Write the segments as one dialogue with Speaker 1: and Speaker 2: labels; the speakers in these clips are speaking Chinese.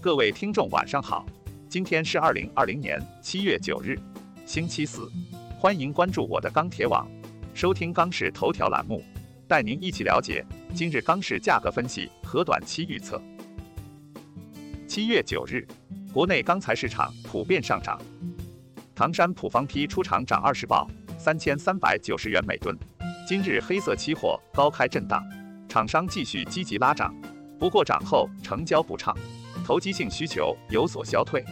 Speaker 1: 各位听众晚上好，今天是二零二零年七月九日，星期四，欢迎关注我的钢铁网，收听钢市头条栏目，带您一起了解今日钢市价格分析和短期预测。七月九日，国内钢材市场普遍上涨，唐山普方坯出厂涨二十报，三千三百九十元每吨。今日黑色期货高开震荡，厂商继续积极拉涨，不过涨后成交不畅，投机性需求有所消退。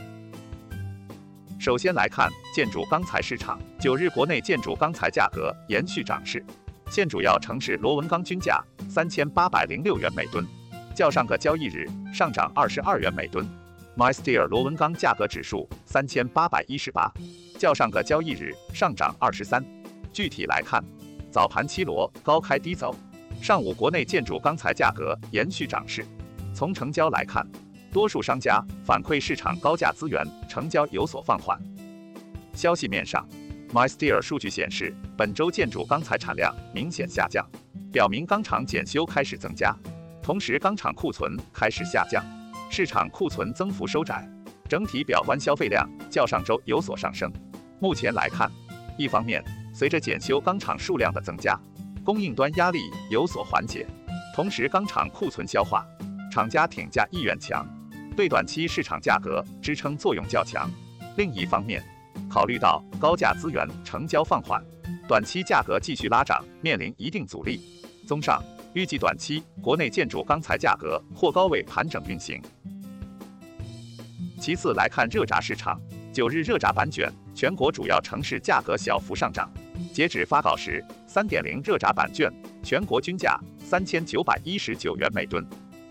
Speaker 1: 首先来看建筑钢材市场，九日国内建筑钢材价格延续涨势，现主要城市螺纹钢均价三千八百零六元每吨，较上个交易日上涨二十二元每吨。MySteel 螺纹钢价格指数三千八百一十八，较上个交易日上涨二十三。具体来看。早盘七螺高开低走，上午国内建筑钢材价格延续涨势。从成交来看，多数商家反馈市场高价资源成交有所放缓。消息面上，MySteel 数据显示，本周建筑钢材产量明显下降，表明钢厂检修开始增加，同时钢厂库存开始下降，市场库存增幅收窄，整体表观消费量较上周有所上升。目前来看，一方面，随着检修钢厂数量的增加，供应端压力有所缓解，同时钢厂库存消化，厂家挺价意愿强，对短期市场价格支撑作用较强。另一方面，考虑到高价资源成交放缓，短期价格继续拉涨面临一定阻力。综上，预计短期国内建筑钢材价格或高位盘整运行。其次来看热轧市场，九日热轧板卷全国主要城市价格小幅上涨。截止发稿时，三点零热轧板卷全国均价三千九百一十九元每吨，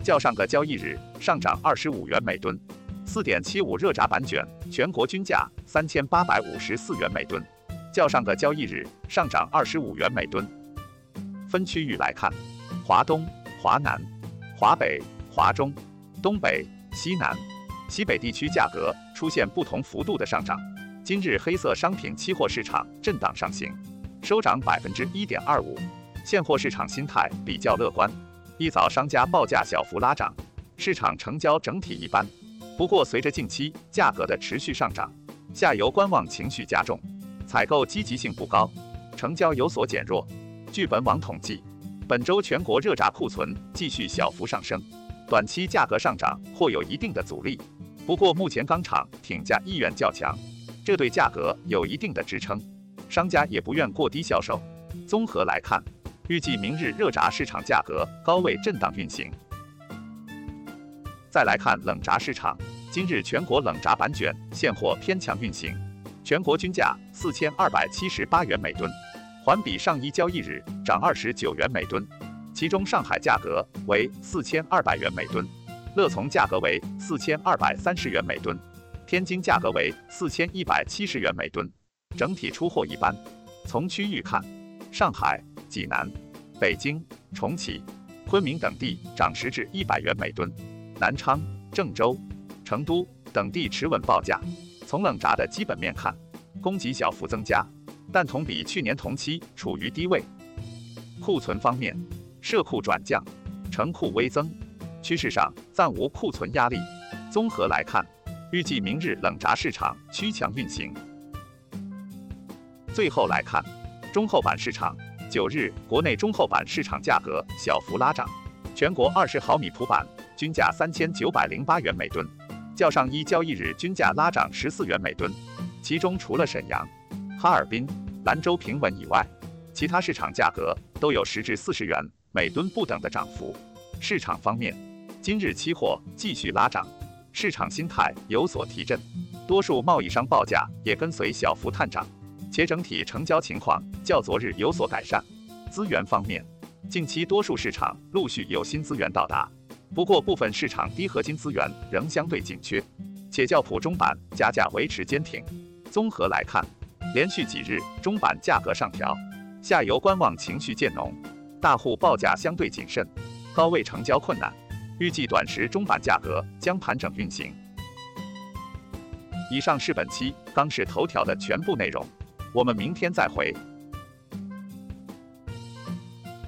Speaker 1: 较上个交易日上涨二十五元每吨。四点七五热轧板卷全国均价三千八百五十四元每吨，较上个交易日上涨二十五元每吨。分区域来看，华东、华南、华北、华中、东北、西南、西北地区价格出现不同幅度的上涨。今日黑色商品期货市场震荡上行，收涨百分之一点二五。现货市场心态比较乐观，一早商家报价小幅拉涨，市场成交整体一般。不过随着近期价格的持续上涨，下游观望情绪加重，采购积极性不高，成交有所减弱。据本网统计，本周全国热轧库存继续小幅上升，短期价格上涨或有一定的阻力。不过目前钢厂挺价意愿较强。这对价格有一定的支撑，商家也不愿过低销售。综合来看，预计明日热轧市场价格高位震荡运行。再来看冷轧市场，今日全国冷轧板卷现货偏强运行，全国均价四千二百七十八元每吨，环比上一交易日涨二十九元每吨。其中上海价格为四千二百元每吨，乐从价格为四千二百三十元每吨。天津价格为四千一百七十元每吨，整体出货一般。从区域看，上海、济南、北京、重启、昆明等地涨十至一百元每吨，南昌、郑州、成都等地持稳报价。从冷轧的基本面看，供给小幅增加，但同比去年同期处于低位。库存方面，社库转降，成库微增，趋势上暂无库存压力。综合来看。预计明日冷轧市场趋强运行。最后来看中厚板市场，九日国内中厚板市场价格小幅拉涨，全国二十毫米普板均价三千九百零八元每吨，较上一交易日均价拉涨十四元每吨。其中除了沈阳、哈尔滨、兰州平稳以外，其他市场价格都有十至四十元每吨不等的涨幅。市场方面，今日期货继续拉涨。市场心态有所提振，多数贸易商报价也跟随小幅探涨，且整体成交情况较昨日有所改善。资源方面，近期多数市场陆续有新资源到达，不过部分市场低合金资源仍相对紧缺，且较普中板加价维持坚挺。综合来看，连续几日中板价格上调，下游观望情绪渐浓，大户报价相对谨慎，高位成交困难。预计短时中板价格将盘整运行。以上是本期钢市头条的全部内容，我们明天再会。